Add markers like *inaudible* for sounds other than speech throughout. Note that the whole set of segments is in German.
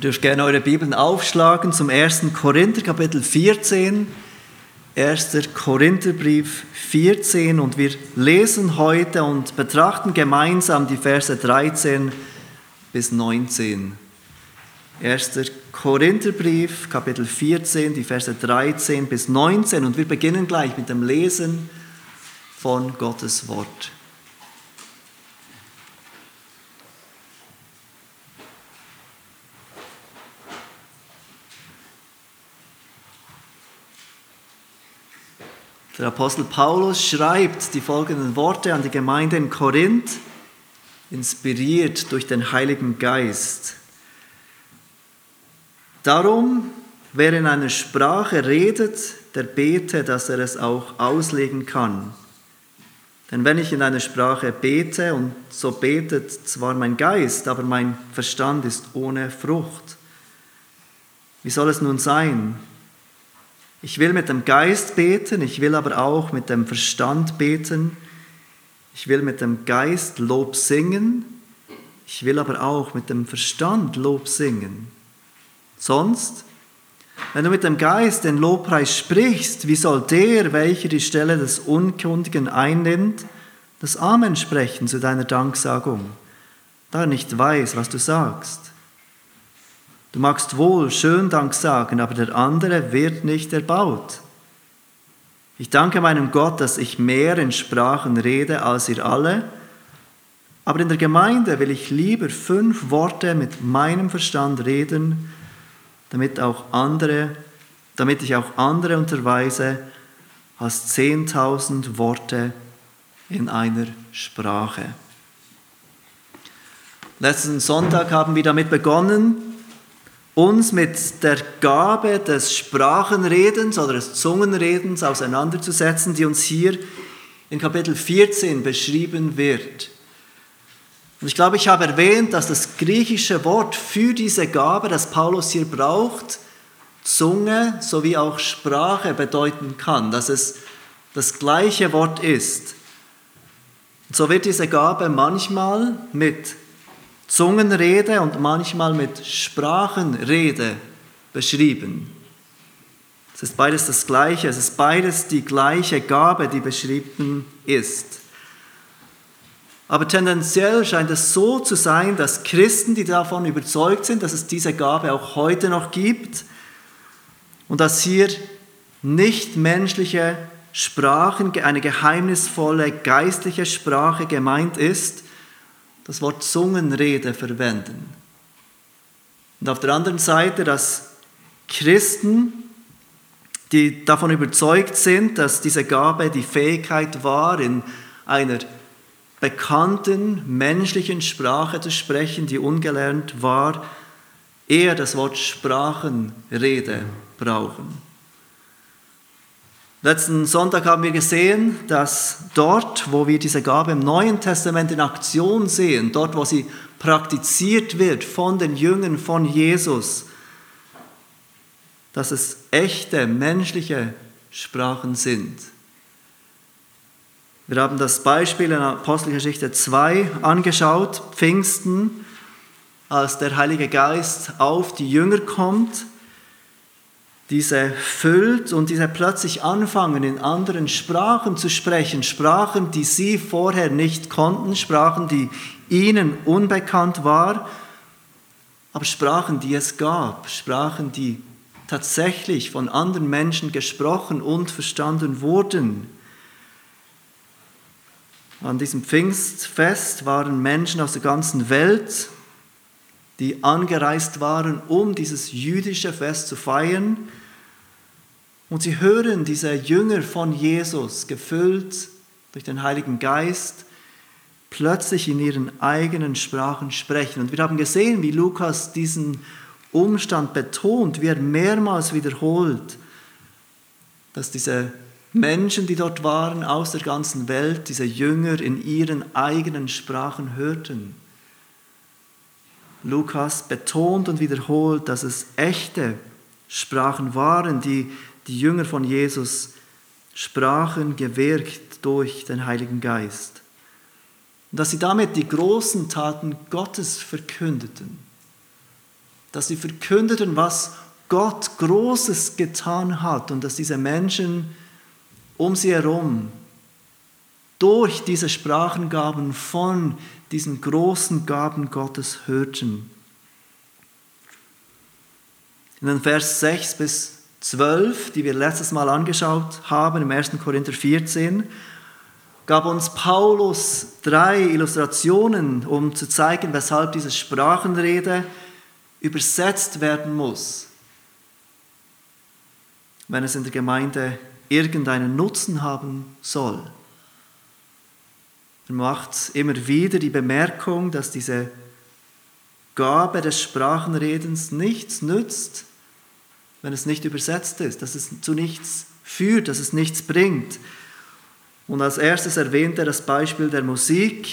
Ihr dürft gerne eure Bibeln aufschlagen zum 1. Korinther Kapitel 14. 1. Korintherbrief 14 und wir lesen heute und betrachten gemeinsam die Verse 13 bis 19. 1. Korintherbrief Kapitel 14, die Verse 13 bis 19 und wir beginnen gleich mit dem Lesen von Gottes Wort. Der Apostel Paulus schreibt die folgenden Worte an die Gemeinde in Korinth, inspiriert durch den Heiligen Geist. Darum, wer in einer Sprache redet, der bete, dass er es auch auslegen kann. Denn wenn ich in einer Sprache bete, und so betet zwar mein Geist, aber mein Verstand ist ohne Frucht. Wie soll es nun sein? Ich will mit dem Geist beten, ich will aber auch mit dem Verstand beten. Ich will mit dem Geist Lob singen, ich will aber auch mit dem Verstand Lob singen. Sonst, wenn du mit dem Geist den Lobpreis sprichst, wie soll der, welcher die Stelle des Unkundigen einnimmt, das Amen sprechen zu deiner Danksagung, da er nicht weiß, was du sagst? Du magst wohl schön Dank sagen, aber der andere wird nicht erbaut. Ich danke meinem Gott, dass ich mehr in Sprachen rede als ihr alle, aber in der Gemeinde will ich lieber fünf Worte mit meinem Verstand reden, damit auch andere, damit ich auch andere unterweise als zehntausend Worte in einer Sprache. Letzten Sonntag haben wir damit begonnen, uns mit der Gabe des Sprachenredens oder des Zungenredens auseinanderzusetzen, die uns hier in Kapitel 14 beschrieben wird. Und ich glaube, ich habe erwähnt, dass das griechische Wort für diese Gabe, das Paulus hier braucht, Zunge sowie auch Sprache bedeuten kann, dass es das gleiche Wort ist. So wird diese Gabe manchmal mit Zungenrede und manchmal mit Sprachenrede beschrieben. Es ist beides das Gleiche, es ist beides die gleiche Gabe, die beschrieben ist. Aber tendenziell scheint es so zu sein, dass Christen, die davon überzeugt sind, dass es diese Gabe auch heute noch gibt und dass hier nicht menschliche Sprachen, eine geheimnisvolle geistliche Sprache gemeint ist, das Wort Zungenrede verwenden. Und auf der anderen Seite, dass Christen, die davon überzeugt sind, dass diese Gabe die Fähigkeit war, in einer bekannten menschlichen Sprache zu sprechen, die ungelernt war, eher das Wort Sprachenrede brauchen. Letzten Sonntag haben wir gesehen, dass dort, wo wir diese Gabe im Neuen Testament in Aktion sehen, dort, wo sie praktiziert wird von den Jüngern von Jesus, dass es echte menschliche Sprachen sind. Wir haben das Beispiel in Apostelgeschichte 2 angeschaut, Pfingsten, als der Heilige Geist auf die Jünger kommt diese füllt und diese plötzlich anfangen, in anderen Sprachen zu sprechen, Sprachen, die sie vorher nicht konnten, Sprachen, die ihnen unbekannt waren, aber Sprachen, die es gab, Sprachen, die tatsächlich von anderen Menschen gesprochen und verstanden wurden. An diesem Pfingstfest waren Menschen aus der ganzen Welt, die angereist waren, um dieses jüdische Fest zu feiern. Und sie hören diese Jünger von Jesus, gefüllt durch den Heiligen Geist, plötzlich in ihren eigenen Sprachen sprechen. Und wir haben gesehen, wie Lukas diesen Umstand betont, wie er mehrmals wiederholt, dass diese Menschen, die dort waren, aus der ganzen Welt, diese Jünger in ihren eigenen Sprachen hörten. Lukas betont und wiederholt, dass es echte Sprachen waren, die die Jünger von Jesus sprachen, gewirkt durch den Heiligen Geist. Und dass sie damit die großen Taten Gottes verkündeten. dass sie verkündeten, was Gott Großes getan hat und dass diese Menschen um sie herum durch diese Sprachengaben von diesen großen Gaben Gottes hörten. In den Vers 6 bis 12, die wir letztes Mal angeschaut haben, im 1. Korinther 14, gab uns Paulus drei Illustrationen, um zu zeigen, weshalb diese Sprachenrede übersetzt werden muss, wenn es in der Gemeinde irgendeinen Nutzen haben soll. Er macht immer wieder die Bemerkung, dass diese Gabe des Sprachenredens nichts nützt, wenn es nicht übersetzt ist, dass es zu nichts führt, dass es nichts bringt. Und als erstes erwähnt er das Beispiel der Musik,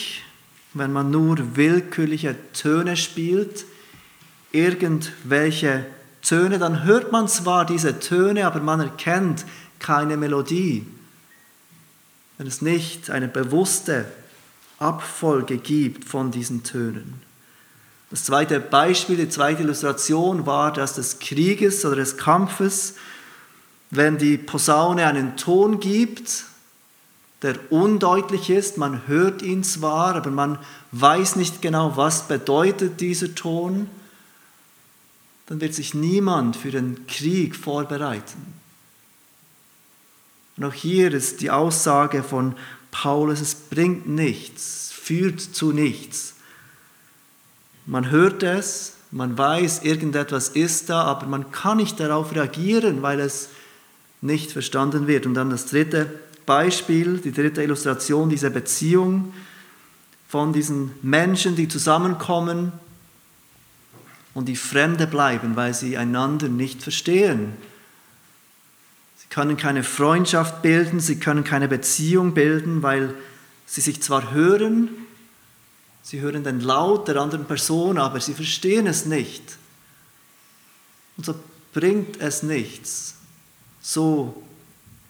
wenn man nur willkürliche Töne spielt, irgendwelche Töne, dann hört man zwar diese Töne, aber man erkennt keine Melodie. Wenn es nicht eine bewusste Abfolge gibt von diesen Tönen. Das zweite Beispiel, die zweite Illustration war das des Krieges oder des Kampfes. Wenn die Posaune einen Ton gibt, der undeutlich ist, man hört ihn zwar, aber man weiß nicht genau, was bedeutet dieser Ton, dann wird sich niemand für den Krieg vorbereiten. Und auch hier ist die Aussage von Paulus, es bringt nichts, führt zu nichts. Man hört es, man weiß, irgendetwas ist da, aber man kann nicht darauf reagieren, weil es nicht verstanden wird. Und dann das dritte Beispiel, die dritte Illustration dieser Beziehung von diesen Menschen, die zusammenkommen und die Fremde bleiben, weil sie einander nicht verstehen. Sie können keine Freundschaft bilden, sie können keine Beziehung bilden, weil sie sich zwar hören, Sie hören den Laut der anderen Person, aber sie verstehen es nicht. Und so bringt es nichts, so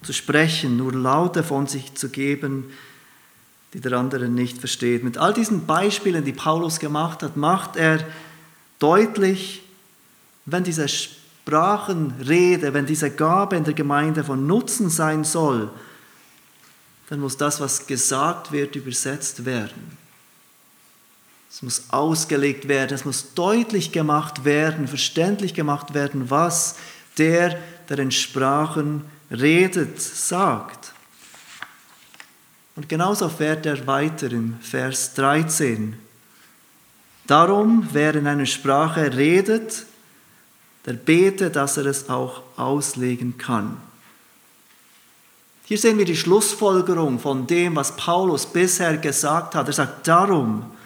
zu sprechen, nur Laute von sich zu geben, die der andere nicht versteht. Mit all diesen Beispielen, die Paulus gemacht hat, macht er deutlich, wenn diese Sprachenrede, wenn diese Gabe in der Gemeinde von Nutzen sein soll, dann muss das, was gesagt wird, übersetzt werden. Es muss ausgelegt werden, es muss deutlich gemacht werden, verständlich gemacht werden, was der, der in Sprachen redet, sagt. Und genauso fährt er weiter im Vers 13. Darum, wer in einer Sprache redet, der bete, dass er es auch auslegen kann. Hier sehen wir die Schlussfolgerung von dem, was Paulus bisher gesagt hat. Er sagt, darum,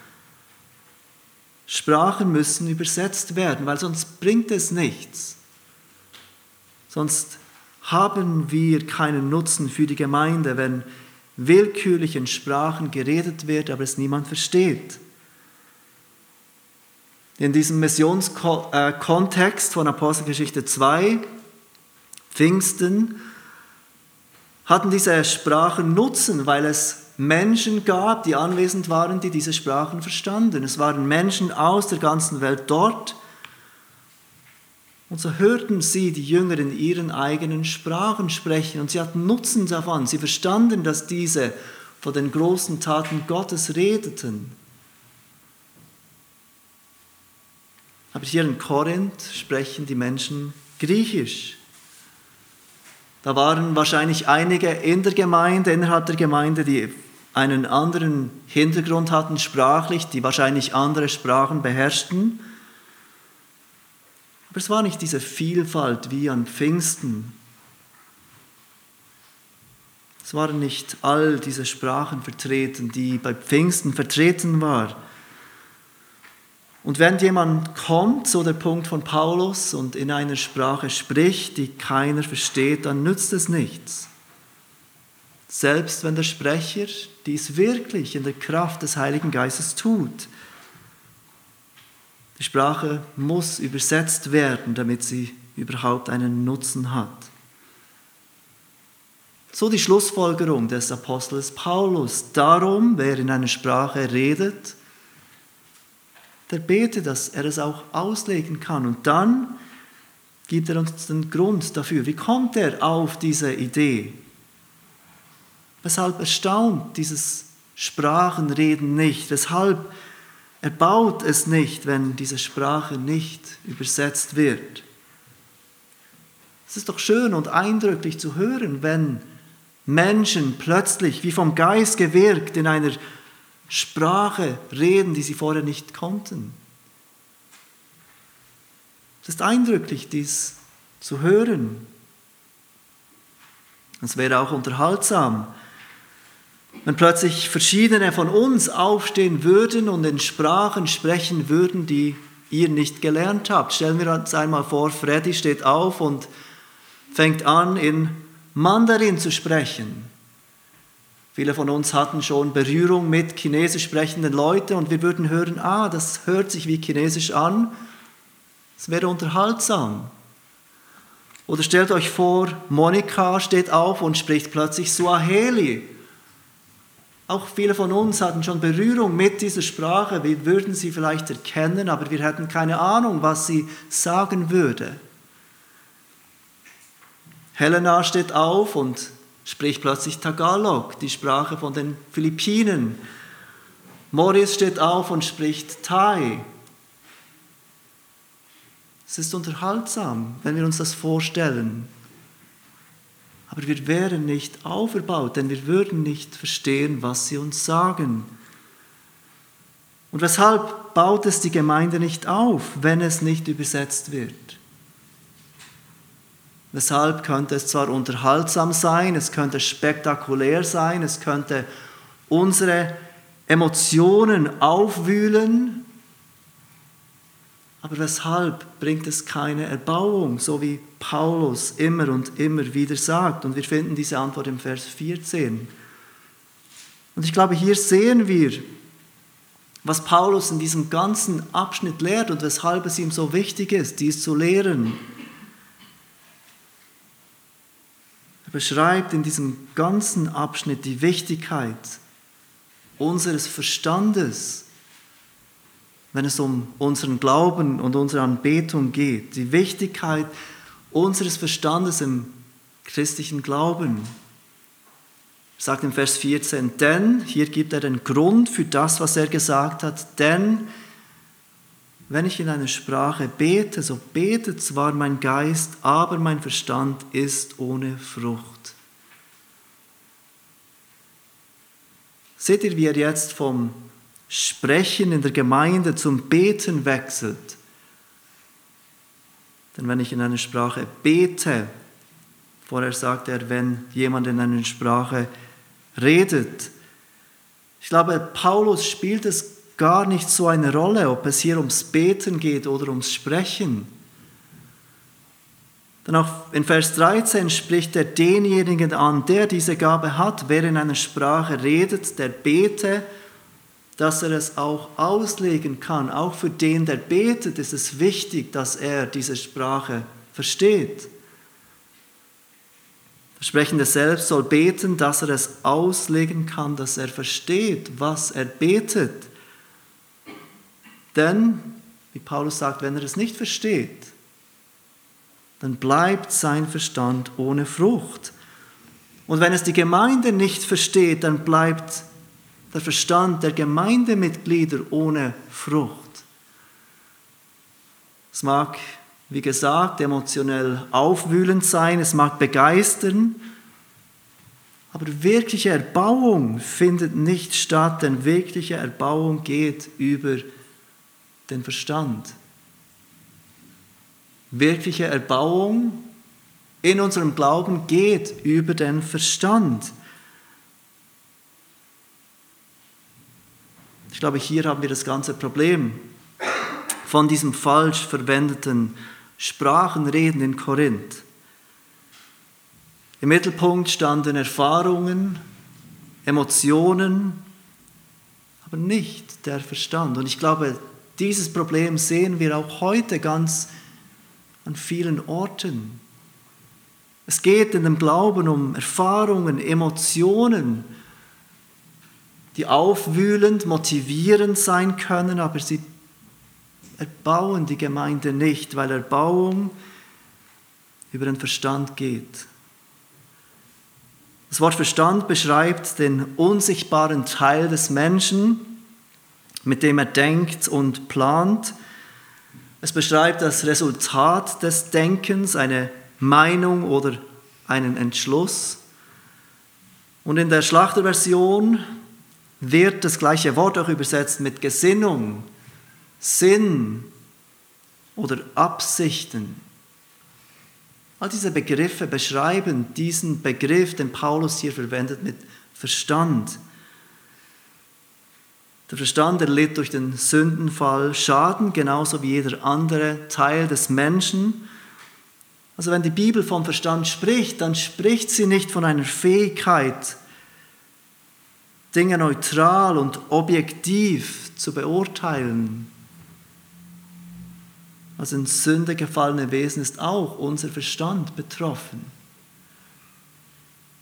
Sprachen müssen übersetzt werden, weil sonst bringt es nichts. Sonst haben wir keinen Nutzen für die Gemeinde, wenn willkürlich in Sprachen geredet wird, aber es niemand versteht. In diesem Missionskontext von Apostelgeschichte 2, Pfingsten, hatten diese Sprachen Nutzen, weil es Menschen gab, die anwesend waren, die diese Sprachen verstanden. Es waren Menschen aus der ganzen Welt dort. Und so hörten sie die Jünger in ihren eigenen Sprachen sprechen und sie hatten Nutzen davon. Sie verstanden, dass diese von den großen Taten Gottes redeten. Aber hier in Korinth sprechen die Menschen Griechisch. Da waren wahrscheinlich einige in der Gemeinde, innerhalb der Gemeinde, die einen anderen Hintergrund hatten sprachlich, die wahrscheinlich andere Sprachen beherrschten. Aber es war nicht diese Vielfalt wie an Pfingsten. Es waren nicht all diese Sprachen vertreten, die bei Pfingsten vertreten waren. Und wenn jemand kommt, so der Punkt von Paulus, und in einer Sprache spricht, die keiner versteht, dann nützt es nichts. Selbst wenn der Sprecher dies wirklich in der Kraft des Heiligen Geistes tut. Die Sprache muss übersetzt werden, damit sie überhaupt einen Nutzen hat. So die Schlussfolgerung des Apostels Paulus. Darum, wer in einer Sprache redet, der betet, dass er es auch auslegen kann. Und dann gibt er uns den Grund dafür. Wie kommt er auf diese Idee? Weshalb erstaunt dieses Sprachenreden nicht? Weshalb erbaut es nicht, wenn diese Sprache nicht übersetzt wird? Es ist doch schön und eindrücklich zu hören, wenn Menschen plötzlich wie vom Geist gewirkt in einer Sprache reden, die sie vorher nicht konnten. Es ist eindrücklich, dies zu hören. Es wäre auch unterhaltsam, wenn plötzlich verschiedene von uns aufstehen würden und in Sprachen sprechen würden, die ihr nicht gelernt habt. Stellen wir uns einmal vor, Freddy steht auf und fängt an, in Mandarin zu sprechen. Viele von uns hatten schon Berührung mit chinesisch sprechenden Leuten und wir würden hören, ah, das hört sich wie chinesisch an. Es wäre unterhaltsam. Oder stellt euch vor, Monika steht auf und spricht plötzlich Suaheli. Auch viele von uns hatten schon Berührung mit dieser Sprache. Wir würden sie vielleicht erkennen, aber wir hätten keine Ahnung, was sie sagen würde. Helena steht auf und spricht plötzlich Tagalog, die Sprache von den Philippinen. Morris steht auf und spricht Thai. Es ist unterhaltsam, wenn wir uns das vorstellen. Aber wir wären nicht auferbaut, denn wir würden nicht verstehen, was sie uns sagen. Und weshalb baut es die Gemeinde nicht auf, wenn es nicht übersetzt wird? Weshalb könnte es zwar unterhaltsam sein, es könnte spektakulär sein, es könnte unsere Emotionen aufwühlen, aber weshalb bringt es keine Erbauung, so wie Paulus immer und immer wieder sagt? Und wir finden diese Antwort im Vers 14. Und ich glaube, hier sehen wir, was Paulus in diesem ganzen Abschnitt lehrt und weshalb es ihm so wichtig ist, dies zu lehren. Er beschreibt in diesem ganzen Abschnitt die Wichtigkeit unseres Verstandes, wenn es um unseren Glauben und unsere Anbetung geht, die Wichtigkeit unseres Verstandes im christlichen Glauben. Er sagt im Vers 14, denn, hier gibt er den Grund für das, was er gesagt hat, denn wenn ich in einer Sprache bete, so betet zwar mein Geist, aber mein Verstand ist ohne Frucht. Seht ihr, wie er jetzt vom Sprechen in der Gemeinde zum Beten wechselt? Denn wenn ich in einer Sprache bete, vorher sagt er, wenn jemand in einer Sprache redet, ich glaube, Paulus spielt es gar nicht so eine Rolle, ob es hier ums Beten geht oder ums Sprechen. Dann auch in Vers 13 spricht er denjenigen an, der diese Gabe hat, wer in einer Sprache redet, der bete, dass er es auch auslegen kann. Auch für den, der betet, ist es wichtig, dass er diese Sprache versteht. Der Sprechende selbst soll beten, dass er es auslegen kann, dass er versteht, was er betet. Denn, wie Paulus sagt, wenn er es nicht versteht, dann bleibt sein Verstand ohne Frucht. Und wenn es die Gemeinde nicht versteht, dann bleibt der Verstand der Gemeindemitglieder ohne Frucht. Es mag, wie gesagt, emotionell aufwühlend sein, es mag begeistern, aber wirkliche Erbauung findet nicht statt, denn wirkliche Erbauung geht über den Verstand. Wirkliche Erbauung in unserem Glauben geht über den Verstand. Ich glaube, hier haben wir das ganze Problem von diesem falsch verwendeten Sprachenreden in Korinth. Im Mittelpunkt standen Erfahrungen, Emotionen, aber nicht der Verstand. Und ich glaube, dieses Problem sehen wir auch heute ganz an vielen Orten. Es geht in dem Glauben um Erfahrungen, Emotionen, die aufwühlend, motivierend sein können, aber sie erbauen die Gemeinde nicht, weil Erbauung über den Verstand geht. Das Wort Verstand beschreibt den unsichtbaren Teil des Menschen, mit dem er denkt und plant. Es beschreibt das Resultat des Denkens, eine Meinung oder einen Entschluss. Und in der Schlachterversion wird das gleiche Wort auch übersetzt mit Gesinnung, Sinn oder Absichten. All diese Begriffe beschreiben diesen Begriff, den Paulus hier verwendet, mit Verstand. Der Verstand erlitt durch den Sündenfall Schaden, genauso wie jeder andere Teil des Menschen. Also wenn die Bibel vom Verstand spricht, dann spricht sie nicht von einer Fähigkeit, Dinge neutral und objektiv zu beurteilen. Als ein Sünde gefallene Wesen ist auch unser Verstand betroffen.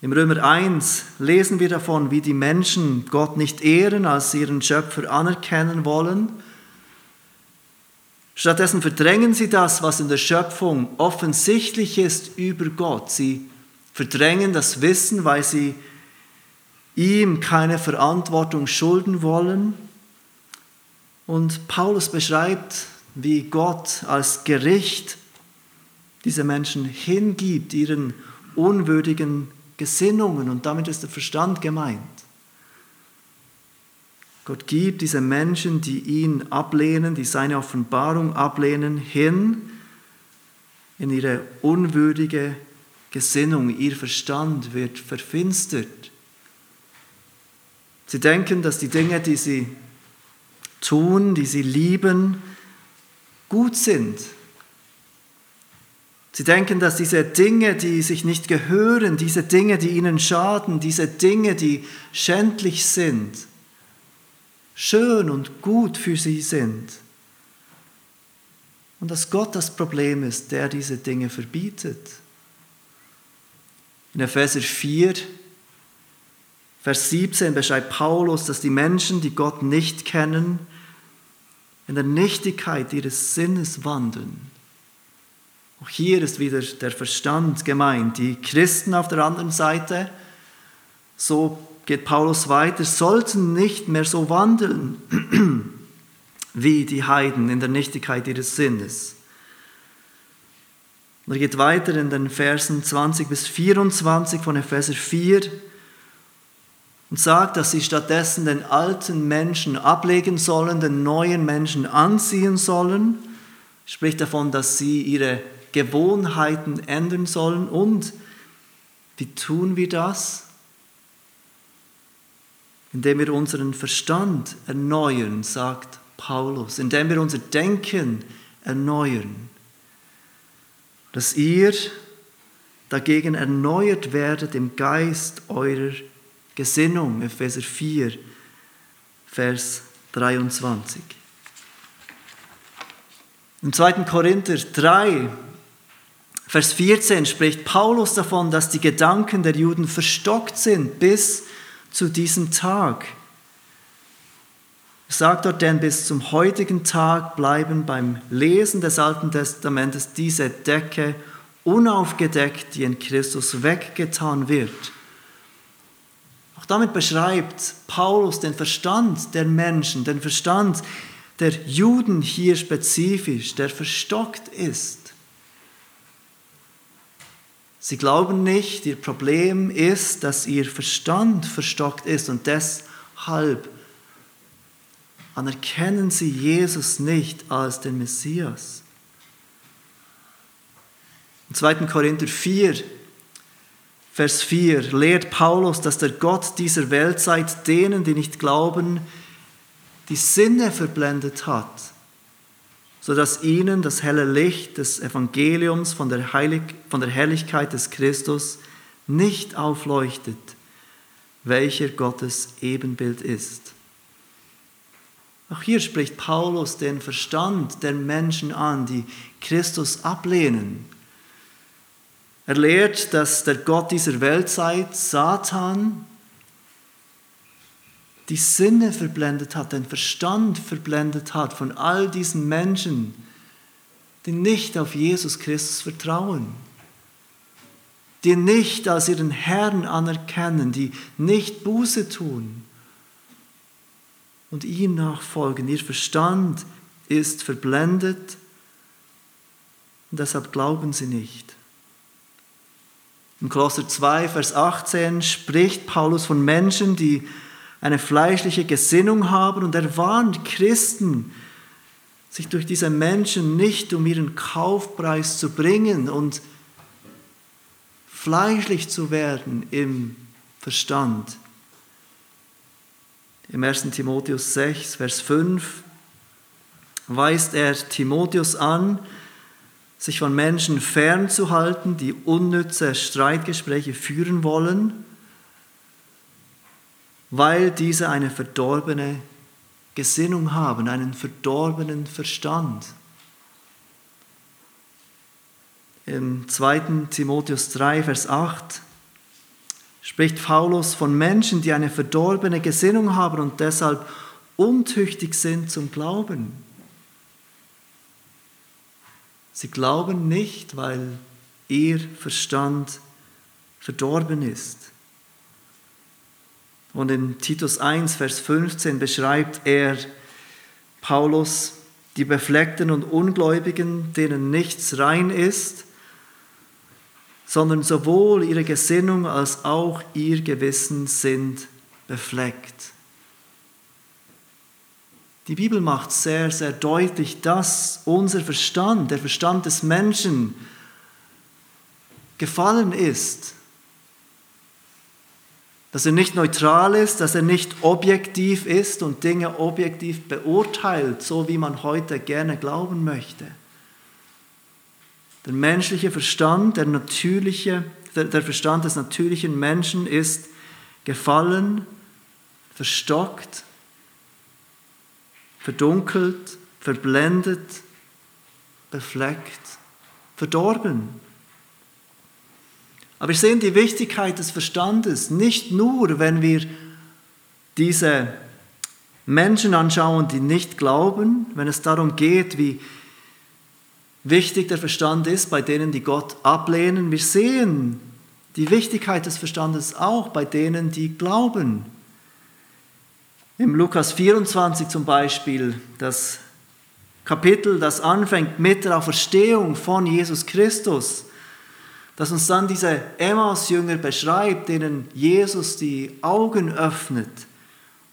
Im Römer 1 lesen wir davon, wie die Menschen Gott nicht ehren, als sie ihren Schöpfer anerkennen wollen. Stattdessen verdrängen sie das, was in der Schöpfung offensichtlich ist über Gott. Sie verdrängen das Wissen, weil sie ihm keine Verantwortung schulden wollen. Und Paulus beschreibt, wie Gott als Gericht diese Menschen hingibt, ihren unwürdigen Gesinnungen und damit ist der Verstand gemeint. Gott gibt diese Menschen, die ihn ablehnen, die seine Offenbarung ablehnen, hin in ihre unwürdige Gesinnung. Ihr Verstand wird verfinstert. Sie denken, dass die Dinge, die sie tun, die sie lieben, gut sind Sie denken, dass diese Dinge, die sich nicht gehören, diese Dinge, die ihnen schaden, diese Dinge, die schändlich sind, schön und gut für sie sind. Und dass Gott das Problem ist, der diese Dinge verbietet. In Epheser 4, Vers 17 beschreibt Paulus, dass die Menschen, die Gott nicht kennen, in der Nichtigkeit ihres Sinnes wandeln. Auch hier ist wieder der Verstand gemeint. Die Christen auf der anderen Seite, so geht Paulus weiter, sollten nicht mehr so wandeln *clears throat* wie die Heiden in der Nichtigkeit ihres Sinnes. Und er geht weiter in den Versen 20 bis 24 von Epheser 4 und sagt, dass sie stattdessen den alten Menschen ablegen sollen, den neuen Menschen anziehen sollen. Spricht davon, dass sie ihre Gewohnheiten ändern sollen. Und wie tun wir das? Indem wir unseren Verstand erneuern, sagt Paulus, indem wir unser Denken erneuern. Dass ihr dagegen erneuert werdet im Geist eurer Gesinnung, Epheser 4, Vers 23. Im 2. Korinther 3 Vers 14 spricht Paulus davon, dass die Gedanken der Juden verstockt sind bis zu diesem Tag. Er sagt dort, denn bis zum heutigen Tag bleiben beim Lesen des Alten Testamentes diese Decke unaufgedeckt, die in Christus weggetan wird. Damit beschreibt Paulus den Verstand der Menschen, den Verstand der Juden hier spezifisch, der verstockt ist. Sie glauben nicht, ihr Problem ist, dass ihr Verstand verstockt ist und deshalb anerkennen sie Jesus nicht als den Messias. Im 2. Korinther 4, Vers 4 lehrt Paulus, dass der Gott dieser Weltzeit denen, die nicht glauben, die Sinne verblendet hat sodass ihnen das helle Licht des Evangeliums von der, Heilig, von der Herrlichkeit des Christus nicht aufleuchtet, welcher Gottes Ebenbild ist. Auch hier spricht Paulus den Verstand der Menschen an, die Christus ablehnen. Er lehrt, dass der Gott dieser Weltzeit, Satan, die Sinne verblendet hat, den Verstand verblendet hat von all diesen Menschen, die nicht auf Jesus Christus vertrauen, die nicht als ihren Herrn anerkennen, die nicht Buße tun und ihm nachfolgen. Ihr Verstand ist verblendet und deshalb glauben sie nicht. Im Kolosser 2, Vers 18 spricht Paulus von Menschen, die eine fleischliche Gesinnung haben und er warnt Christen, sich durch diese Menschen nicht um ihren Kaufpreis zu bringen und fleischlich zu werden im Verstand. Im 1. Timotheus 6, Vers 5 weist er Timotheus an, sich von Menschen fernzuhalten, die unnütze Streitgespräche führen wollen, weil diese eine verdorbene Gesinnung haben, einen verdorbenen Verstand. Im 2. Timotheus 3, Vers 8 spricht Paulus von Menschen, die eine verdorbene Gesinnung haben und deshalb untüchtig sind zum Glauben. Sie glauben nicht, weil ihr Verstand verdorben ist. Und in Titus 1, Vers 15 beschreibt er Paulus die Befleckten und Ungläubigen, denen nichts rein ist, sondern sowohl ihre Gesinnung als auch ihr Gewissen sind befleckt. Die Bibel macht sehr, sehr deutlich, dass unser Verstand, der Verstand des Menschen, gefallen ist. Dass er nicht neutral ist, dass er nicht objektiv ist und Dinge objektiv beurteilt, so wie man heute gerne glauben möchte. Der menschliche Verstand, der, natürliche, der, Verstand des natürlichen Menschen ist gefallen, verstockt verdunkelt, verblendet, befleckt, verdorben. Aber wir sehen die Wichtigkeit des Verstandes nicht nur, wenn wir diese Menschen anschauen, die nicht glauben, wenn es darum geht, wie wichtig der Verstand ist bei denen, die Gott ablehnen. Wir sehen die Wichtigkeit des Verstandes auch bei denen, die glauben. Im Lukas 24 zum Beispiel, das Kapitel, das anfängt mit der Auferstehung von Jesus Christus, das uns dann diese Emmaus-Jünger beschreibt, denen Jesus die Augen öffnet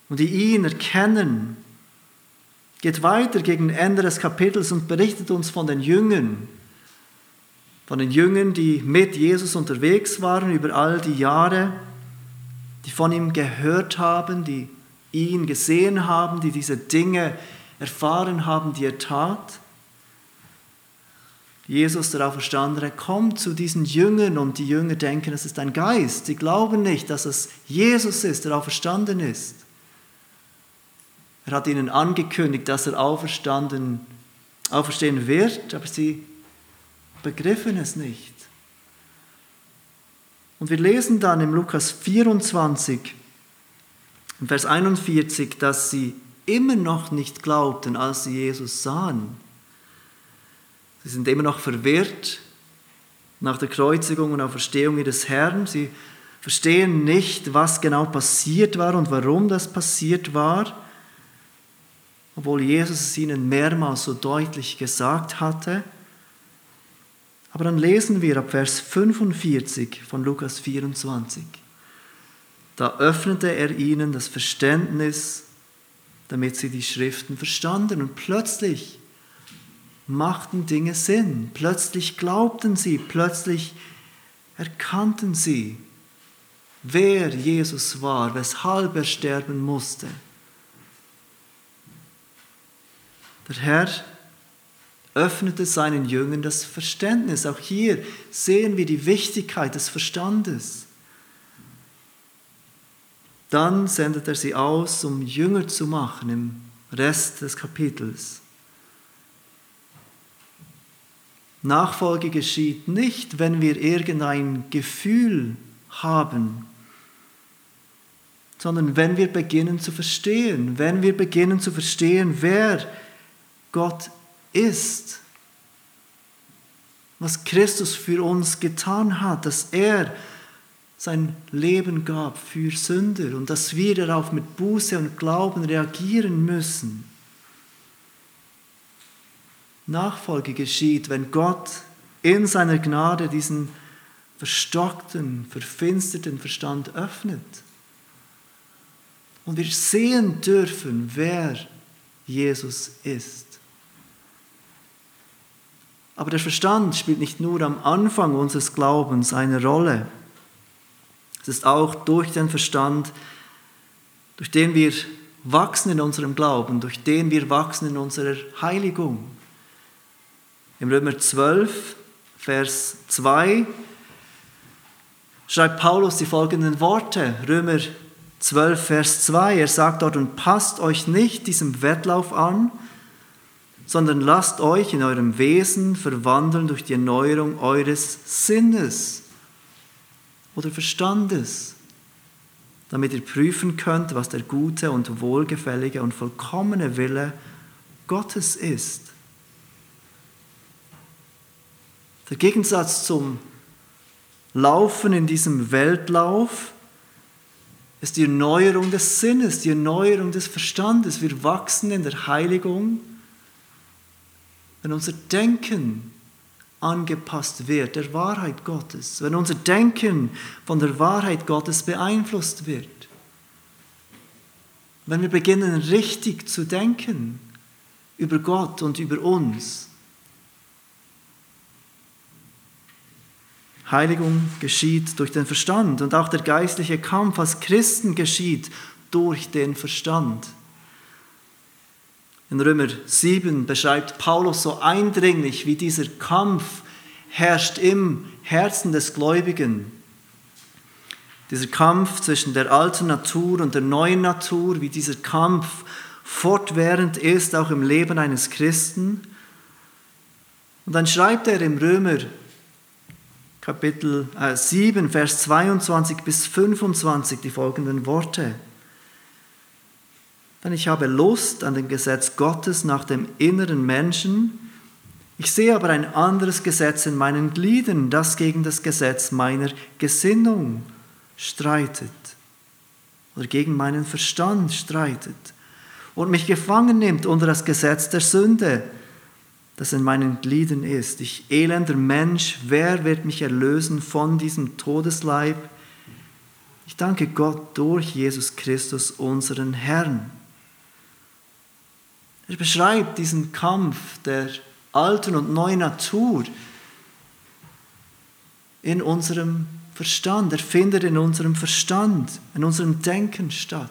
und die ihn erkennen, geht weiter gegen Ende des Kapitels und berichtet uns von den Jüngern, von den Jüngern, die mit Jesus unterwegs waren über all die Jahre, die von ihm gehört haben, die ihn gesehen haben, die diese Dinge erfahren haben, die er tat. Jesus, der Auferstandene, kommt zu diesen Jüngern und die Jünger denken, es ist ein Geist. Sie glauben nicht, dass es Jesus ist, der auferstanden ist. Er hat ihnen angekündigt, dass er auferstanden, auferstehen wird, aber sie begriffen es nicht. Und wir lesen dann im Lukas 24, in Vers 41, dass sie immer noch nicht glaubten, als sie Jesus sahen. Sie sind immer noch verwirrt nach der Kreuzigung und Auferstehung ihres Herrn. Sie verstehen nicht, was genau passiert war und warum das passiert war, obwohl Jesus es ihnen mehrmals so deutlich gesagt hatte. Aber dann lesen wir ab Vers 45 von Lukas 24. Da öffnete er ihnen das Verständnis, damit sie die Schriften verstanden. Und plötzlich machten Dinge Sinn. Plötzlich glaubten sie, plötzlich erkannten sie, wer Jesus war, weshalb er sterben musste. Der Herr öffnete seinen Jüngern das Verständnis. Auch hier sehen wir die Wichtigkeit des Verstandes. Dann sendet er sie aus, um Jünger zu machen im Rest des Kapitels. Nachfolge geschieht nicht, wenn wir irgendein Gefühl haben, sondern wenn wir beginnen zu verstehen, wenn wir beginnen zu verstehen, wer Gott ist, was Christus für uns getan hat, dass er sein Leben gab für Sünder und dass wir darauf mit Buße und Glauben reagieren müssen. Nachfolge geschieht, wenn Gott in seiner Gnade diesen verstockten, verfinsterten Verstand öffnet und wir sehen dürfen, wer Jesus ist. Aber der Verstand spielt nicht nur am Anfang unseres Glaubens eine Rolle. Es ist auch durch den Verstand, durch den wir wachsen in unserem Glauben, durch den wir wachsen in unserer Heiligung. Im Römer 12, Vers 2 schreibt Paulus die folgenden Worte. Römer 12, Vers 2. Er sagt dort, und passt euch nicht diesem Wettlauf an, sondern lasst euch in eurem Wesen verwandeln durch die Erneuerung eures Sinnes oder Verstandes, damit ihr prüfen könnt, was der gute und wohlgefällige und vollkommene Wille Gottes ist. Der Gegensatz zum Laufen in diesem Weltlauf ist die Erneuerung des Sinnes, die Erneuerung des Verstandes. Wir wachsen in der Heiligung, wenn unser Denken angepasst wird der Wahrheit Gottes, wenn unser Denken von der Wahrheit Gottes beeinflusst wird, wenn wir beginnen richtig zu denken über Gott und über uns. Heiligung geschieht durch den Verstand und auch der geistliche Kampf als Christen geschieht durch den Verstand. In Römer 7 beschreibt Paulus so eindringlich, wie dieser Kampf herrscht im Herzen des Gläubigen. Dieser Kampf zwischen der alten Natur und der neuen Natur, wie dieser Kampf fortwährend ist, auch im Leben eines Christen. Und dann schreibt er im Römer Kapitel 7, äh, Vers 22 bis 25 die folgenden Worte. Denn ich habe Lust an dem Gesetz Gottes nach dem inneren Menschen. Ich sehe aber ein anderes Gesetz in meinen Gliedern, das gegen das Gesetz meiner Gesinnung streitet oder gegen meinen Verstand streitet und mich gefangen nimmt unter das Gesetz der Sünde, das in meinen Gliedern ist. Ich elender Mensch, wer wird mich erlösen von diesem Todesleib? Ich danke Gott durch Jesus Christus, unseren Herrn. Er beschreibt diesen Kampf der alten und neuen Natur in unserem Verstand. Er findet in unserem Verstand, in unserem Denken statt.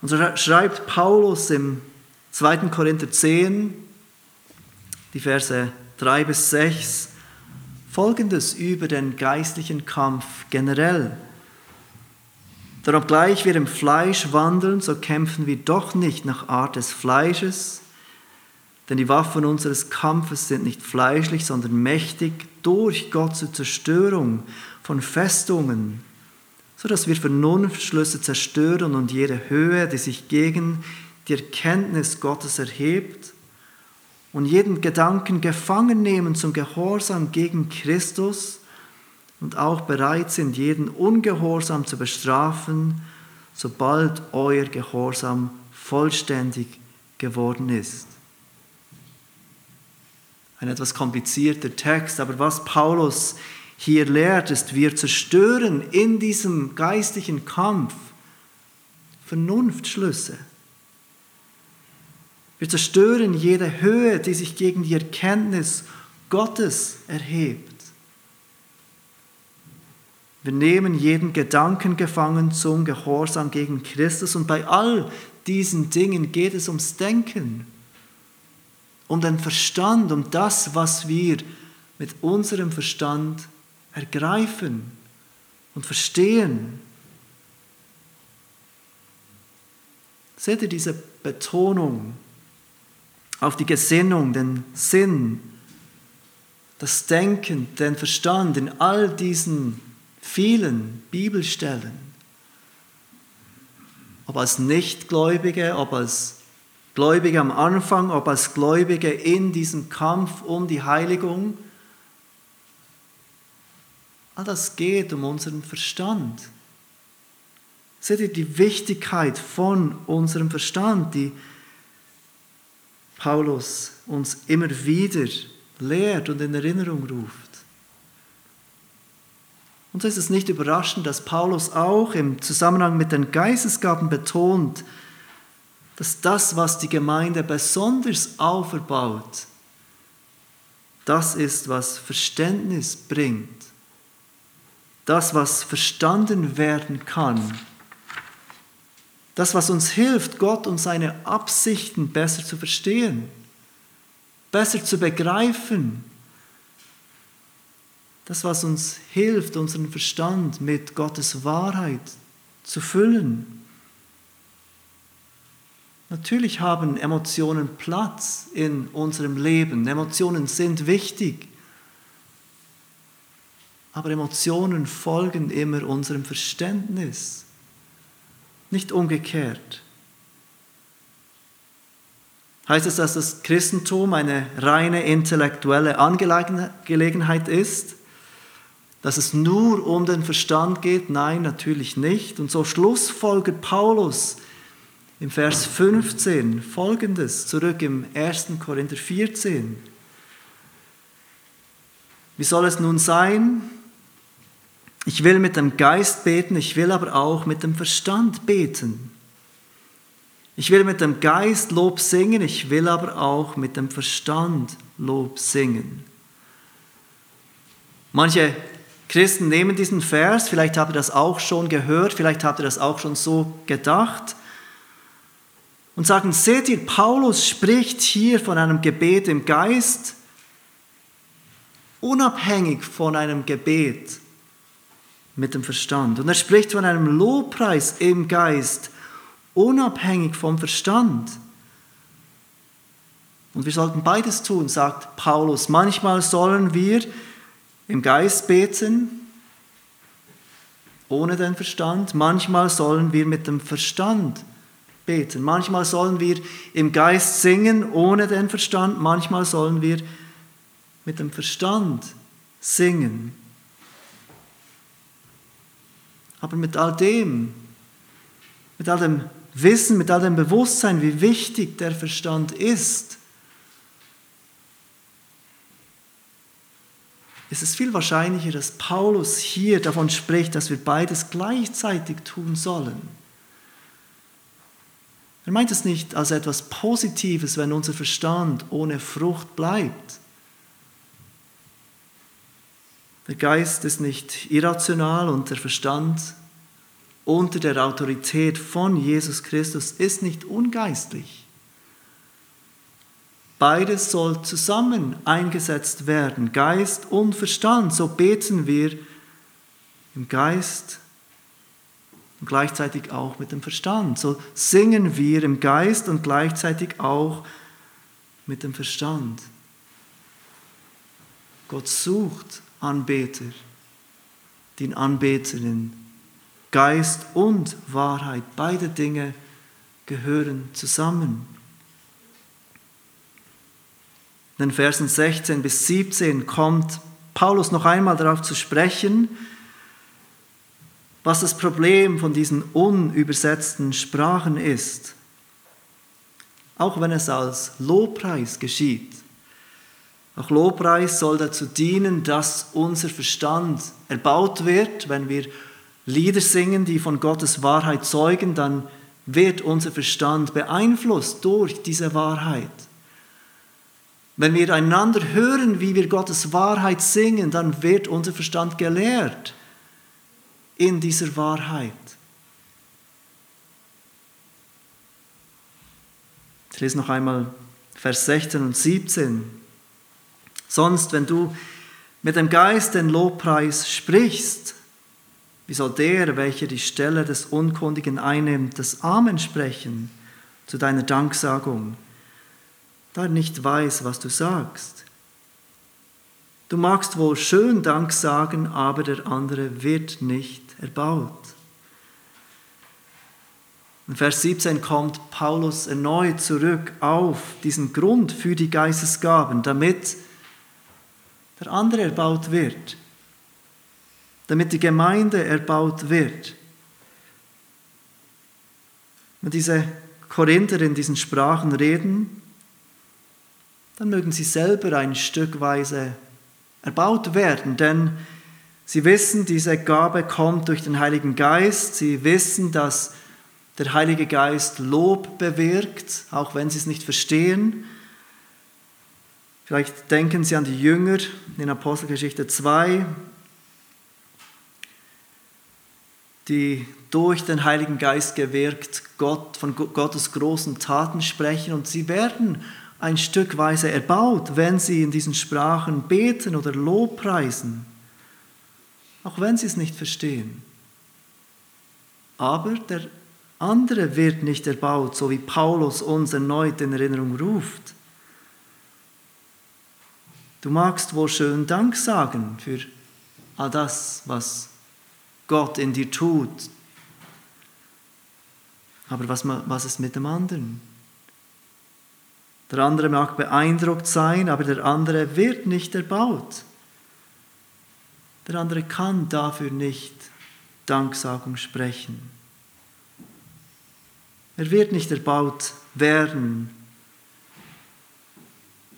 Und so schreibt Paulus im 2. Korinther 10, die Verse 3 bis 6, folgendes über den geistlichen Kampf generell. Denn obgleich wir im Fleisch wandeln, so kämpfen wir doch nicht nach Art des Fleisches, denn die Waffen unseres Kampfes sind nicht fleischlich, sondern mächtig durch Gott zur Zerstörung von Festungen, sodass wir Vernunftschlüsse zerstören und jede Höhe, die sich gegen die Erkenntnis Gottes erhebt, und jeden Gedanken gefangen nehmen zum Gehorsam gegen Christus und auch bereit sind, jeden Ungehorsam zu bestrafen, sobald euer Gehorsam vollständig geworden ist. Ein etwas komplizierter Text, aber was Paulus hier lehrt, ist, wir zerstören in diesem geistlichen Kampf Vernunftschlüsse. Wir zerstören jede Höhe, die sich gegen die Erkenntnis Gottes erhebt. Wir nehmen jeden Gedanken gefangen zum Gehorsam gegen Christus und bei all diesen Dingen geht es ums Denken, um den Verstand, um das, was wir mit unserem Verstand ergreifen und verstehen. Seht ihr diese Betonung auf die Gesinnung, den Sinn, das Denken, den Verstand in all diesen vielen Bibelstellen. ob als Nichtgläubige, ob als Gläubige am Anfang, ob als Gläubige in diesem Kampf um die Heiligung. All das geht um unseren Verstand. Seht ihr die Wichtigkeit von unserem Verstand, die Paulus uns immer wieder lehrt und in Erinnerung ruft. Und so ist es nicht überraschend, dass Paulus auch im Zusammenhang mit den Geistesgaben betont, dass das, was die Gemeinde besonders auferbaut, das ist, was Verständnis bringt. Das, was verstanden werden kann. Das, was uns hilft, Gott und seine Absichten besser zu verstehen, besser zu begreifen das, was uns hilft, unseren Verstand mit Gottes Wahrheit zu füllen. Natürlich haben Emotionen Platz in unserem Leben. Emotionen sind wichtig. Aber Emotionen folgen immer unserem Verständnis, nicht umgekehrt. Heißt es, dass das Christentum eine reine intellektuelle Angelegenheit ist? Dass es nur um den Verstand geht? Nein, natürlich nicht. Und so schlussfolgert Paulus im Vers 15 folgendes, zurück im 1. Korinther 14. Wie soll es nun sein? Ich will mit dem Geist beten, ich will aber auch mit dem Verstand beten. Ich will mit dem Geist Lob singen, ich will aber auch mit dem Verstand Lob singen. Manche Christen nehmen diesen Vers, vielleicht habt ihr das auch schon gehört, vielleicht habt ihr das auch schon so gedacht und sagen, seht ihr, Paulus spricht hier von einem Gebet im Geist, unabhängig von einem Gebet mit dem Verstand. Und er spricht von einem Lobpreis im Geist, unabhängig vom Verstand. Und wir sollten beides tun, sagt Paulus. Manchmal sollen wir im Geist beten, ohne den Verstand. Manchmal sollen wir mit dem Verstand beten. Manchmal sollen wir im Geist singen, ohne den Verstand. Manchmal sollen wir mit dem Verstand singen. Aber mit all dem, mit all dem Wissen, mit all dem Bewusstsein, wie wichtig der Verstand ist, ist es viel wahrscheinlicher, dass Paulus hier davon spricht, dass wir beides gleichzeitig tun sollen. Er meint es nicht als etwas Positives, wenn unser Verstand ohne Frucht bleibt. Der Geist ist nicht irrational und der Verstand unter der Autorität von Jesus Christus ist nicht ungeistlich. Beides soll zusammen eingesetzt werden, Geist und Verstand. So beten wir im Geist und gleichzeitig auch mit dem Verstand. So singen wir im Geist und gleichzeitig auch mit dem Verstand. Gott sucht Anbeter, die ihn anbeten in Geist und Wahrheit. Beide Dinge gehören zusammen. In den Versen 16 bis 17 kommt Paulus noch einmal darauf zu sprechen, was das Problem von diesen unübersetzten Sprachen ist. Auch wenn es als Lobpreis geschieht. Auch Lobpreis soll dazu dienen, dass unser Verstand erbaut wird. Wenn wir Lieder singen, die von Gottes Wahrheit zeugen, dann wird unser Verstand beeinflusst durch diese Wahrheit. Wenn wir einander hören, wie wir Gottes Wahrheit singen, dann wird unser Verstand gelehrt in dieser Wahrheit. Ich lese noch einmal Vers 16 und 17. Sonst, wenn du mit dem Geist den Lobpreis sprichst, wie soll der, welcher die Stelle des Unkundigen einnimmt, das Amen sprechen zu deiner Danksagung? Da er nicht weiß, was du sagst. Du magst wohl schön Dank sagen, aber der andere wird nicht erbaut. In Vers 17 kommt Paulus erneut zurück auf diesen Grund für die Geistesgaben, damit der andere erbaut wird, damit die Gemeinde erbaut wird. Wenn diese Korinther in diesen Sprachen reden, dann mögen sie selber ein Stückweise erbaut werden, denn sie wissen, diese Gabe kommt durch den Heiligen Geist, sie wissen, dass der Heilige Geist Lob bewirkt, auch wenn sie es nicht verstehen. Vielleicht denken Sie an die Jünger in Apostelgeschichte 2, die durch den Heiligen Geist gewirkt Gott, von Gottes großen Taten sprechen und sie werden ein Stückweise erbaut, wenn sie in diesen Sprachen beten oder Lobpreisen, auch wenn sie es nicht verstehen. Aber der andere wird nicht erbaut, so wie Paulus uns erneut in Erinnerung ruft. Du magst wohl schön Dank sagen für all das, was Gott in dir tut. Aber was, was ist mit dem anderen? Der andere mag beeindruckt sein, aber der andere wird nicht erbaut. Der andere kann dafür nicht Danksagung sprechen. Er wird nicht erbaut werden.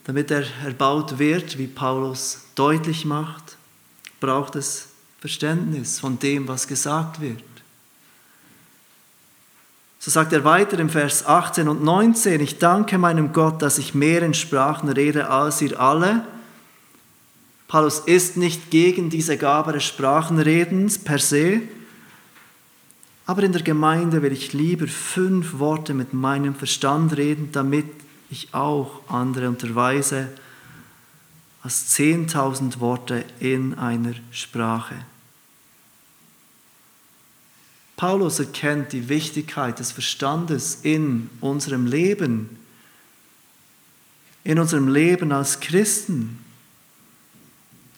Damit er erbaut wird, wie Paulus deutlich macht, braucht es Verständnis von dem, was gesagt wird. So sagt er weiter im Vers 18 und 19, ich danke meinem Gott, dass ich mehr in Sprachen rede als ihr alle. Paulus ist nicht gegen diese Gabe des Sprachenredens per se, aber in der Gemeinde will ich lieber fünf Worte mit meinem Verstand reden, damit ich auch andere unterweise, als zehntausend Worte in einer Sprache. Paulus erkennt die Wichtigkeit des Verstandes in unserem Leben, in unserem Leben als Christen.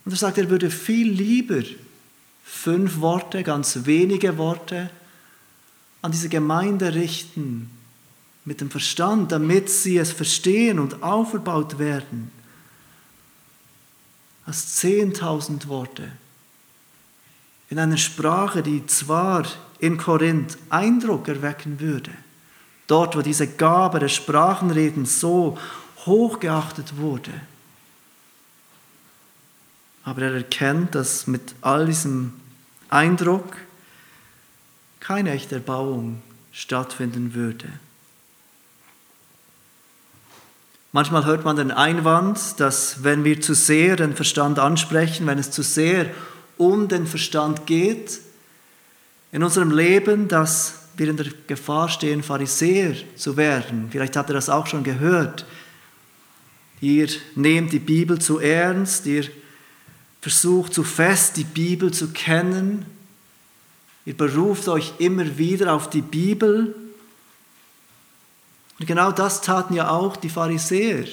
Und er sagt, er würde viel lieber fünf Worte, ganz wenige Worte an diese Gemeinde richten mit dem Verstand, damit sie es verstehen und auferbaut werden, als zehntausend Worte in einer Sprache, die zwar in Korinth Eindruck erwecken würde. Dort, wo diese Gabe des Sprachenredens so hochgeachtet wurde. Aber er erkennt, dass mit all diesem Eindruck keine echte Erbauung stattfinden würde. Manchmal hört man den Einwand, dass wenn wir zu sehr den Verstand ansprechen, wenn es zu sehr um den Verstand geht, in unserem Leben, dass wir in der Gefahr stehen, Pharisäer zu werden. Vielleicht habt ihr das auch schon gehört. Ihr nehmt die Bibel zu ernst, ihr versucht zu fest die Bibel zu kennen, ihr beruft euch immer wieder auf die Bibel. Und genau das taten ja auch die Pharisäer.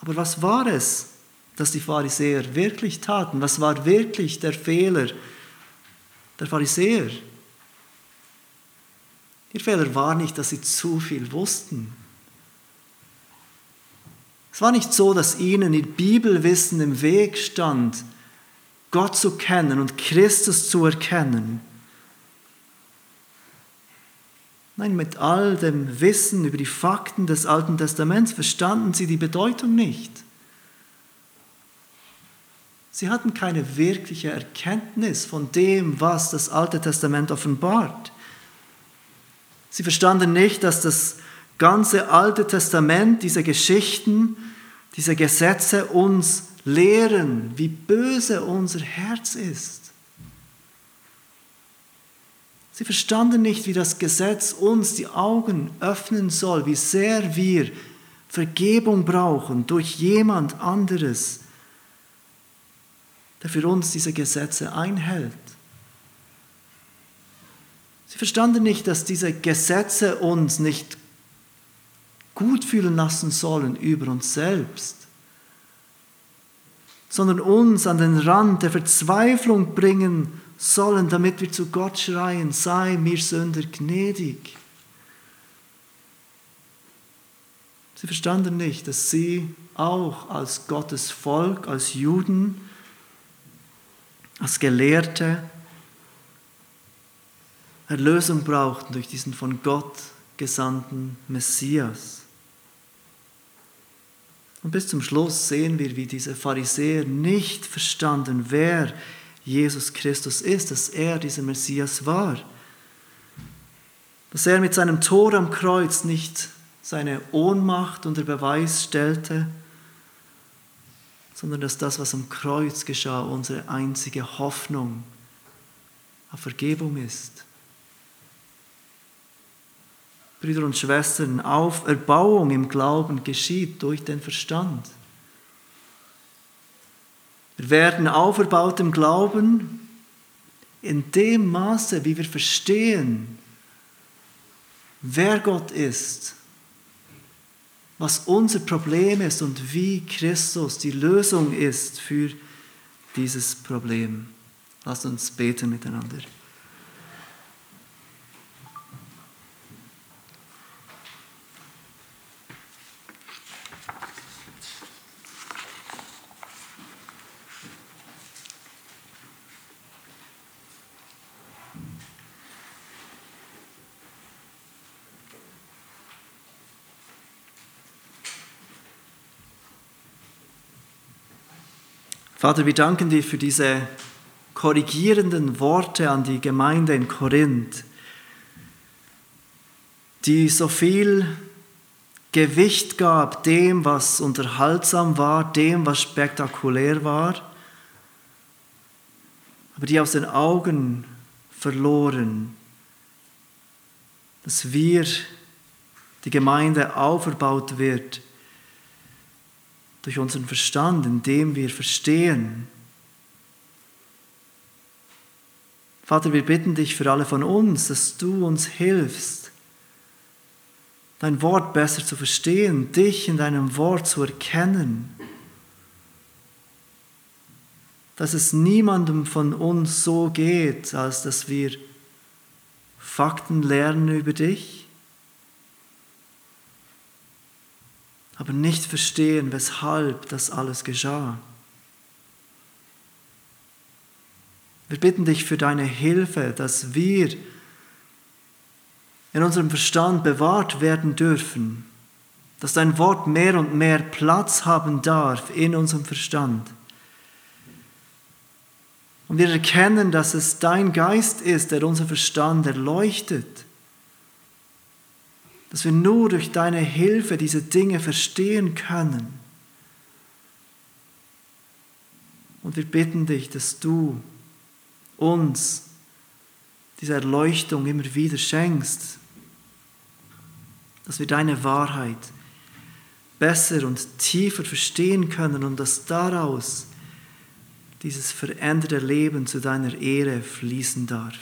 Aber was war es, das die Pharisäer wirklich taten. Was war wirklich der Fehler der Pharisäer? Ihr Fehler war nicht, dass sie zu viel wussten. Es war nicht so, dass ihnen ihr Bibelwissen im Weg stand, Gott zu kennen und Christus zu erkennen. Nein, mit all dem Wissen über die Fakten des Alten Testaments verstanden sie die Bedeutung nicht. Sie hatten keine wirkliche Erkenntnis von dem, was das Alte Testament offenbart. Sie verstanden nicht, dass das ganze Alte Testament, diese Geschichten, diese Gesetze uns lehren, wie böse unser Herz ist. Sie verstanden nicht, wie das Gesetz uns die Augen öffnen soll, wie sehr wir Vergebung brauchen durch jemand anderes, der für uns diese Gesetze einhält. Sie verstanden nicht, dass diese Gesetze uns nicht gut fühlen lassen sollen über uns selbst, sondern uns an den Rand der Verzweiflung bringen sollen, damit wir zu Gott schreien, sei mir Sünder gnädig. Sie verstanden nicht, dass sie auch als Gottes Volk, als Juden, als Gelehrte Erlösung brauchten durch diesen von Gott gesandten Messias. Und bis zum Schluss sehen wir, wie diese Pharisäer nicht verstanden, wer Jesus Christus ist, dass er dieser Messias war. Dass er mit seinem Tor am Kreuz nicht seine Ohnmacht unter Beweis stellte, sondern dass das, was am Kreuz geschah, unsere einzige Hoffnung auf Vergebung ist. Brüder und Schwestern, Auferbauung im Glauben geschieht durch den Verstand. Wir werden auferbaut im Glauben in dem Maße, wie wir verstehen, wer Gott ist, was unser Problem ist und wie Christus die Lösung ist für dieses Problem. Lasst uns beten miteinander. Vater, wir danken dir für diese korrigierenden Worte an die Gemeinde in Korinth, die so viel Gewicht gab dem, was unterhaltsam war, dem, was spektakulär war, aber die aus den Augen verloren, dass wir, die Gemeinde auferbaut wird durch unseren Verstand, indem wir verstehen. Vater, wir bitten dich für alle von uns, dass du uns hilfst, dein Wort besser zu verstehen, dich in deinem Wort zu erkennen, dass es niemandem von uns so geht, als dass wir Fakten lernen über dich, aber nicht verstehen, weshalb das alles geschah. Wir bitten dich für deine Hilfe, dass wir in unserem Verstand bewahrt werden dürfen, dass dein Wort mehr und mehr Platz haben darf in unserem Verstand. Und wir erkennen, dass es dein Geist ist, der unser Verstand erleuchtet dass wir nur durch deine Hilfe diese Dinge verstehen können. Und wir bitten dich, dass du uns diese Erleuchtung immer wieder schenkst, dass wir deine Wahrheit besser und tiefer verstehen können und dass daraus dieses veränderte Leben zu deiner Ehre fließen darf.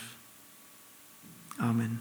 Amen.